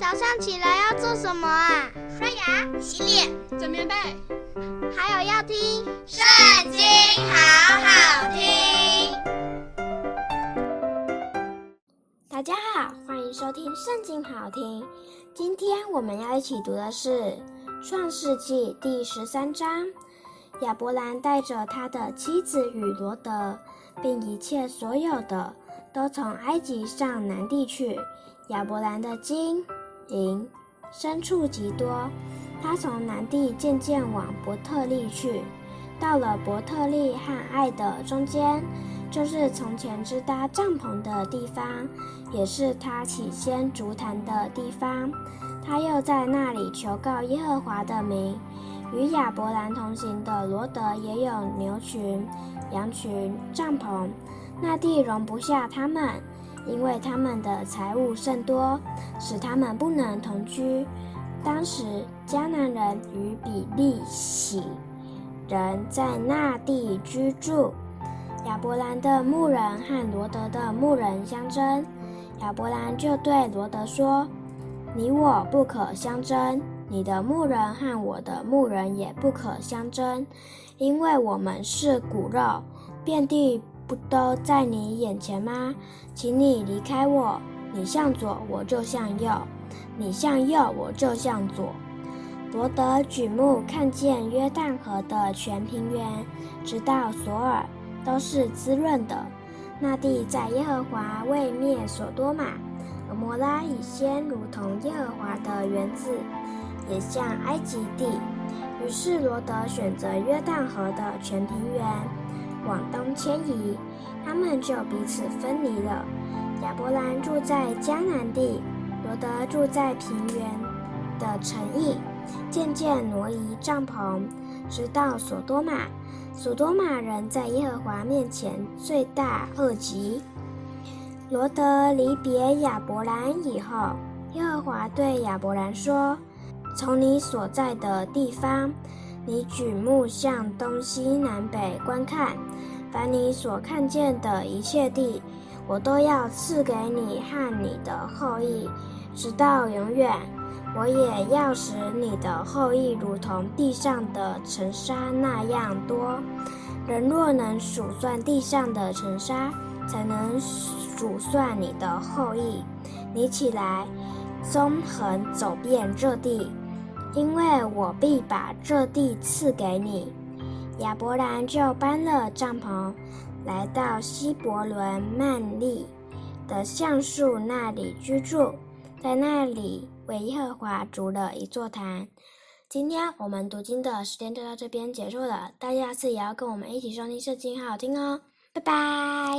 早上起来要做什么啊？刷牙、洗脸、整棉被，还有要听《圣经》，好好听。大家好，欢迎收听《圣经》，好听。今天我们要一起读的是《创世纪》第十三章。亚伯兰带着他的妻子与罗德，并一切所有的，都从埃及上南地去。亚伯兰的经银牲畜极多，他从南地渐渐往伯特利去，到了伯特利和爱的中间，就是从前支搭帐篷的地方，也是他起先足坛的地方。他又在那里求告耶和华的名。与亚伯兰同行的罗得也有牛群、羊群、帐篷，那地容不下他们，因为他们的财物甚多，使他们不能同居。当时迦南人与比利洗人在那地居住，亚伯兰的牧人和罗德的牧人相争，亚伯兰就对罗德说：“你我不可相争。”你的牧人和我的牧人也不可相争，因为我们是骨肉，遍地不都在你眼前吗？请你离开我，你向左我就向右，你向右我就向左。罗得举目看见约旦河的全平原，直到索尔，都是滋润的。那地在耶和华未灭所多玛、蛾摩拉以先，如同耶和华的园子。也像埃及地，于是罗得选择约旦河的全平原，往东迁移，他们就彼此分离了。亚伯兰住在迦南地，罗得住在平原的城邑，渐渐挪移帐篷，直到所多玛。所多玛人在耶和华面前罪大恶极。罗得离别亚伯兰以后，耶和华对亚伯兰说。从你所在的地方，你举目向东西南北观看，凡你所看见的一切地，我都要赐给你和你的后裔，直到永远。我也要使你的后裔如同地上的尘沙那样多。人若能数算地上的尘沙，才能数算你的后裔。你起来，纵横走遍这地。因为我必把这地赐给你。亚伯兰就搬了帐篷，来到希伯伦曼利的橡树那里居住，在那里为耶和华筑了一座坛。今天我们读经的时间就到这边结束了，大家下次也要跟我们一起收听圣经，好好听哦，拜拜。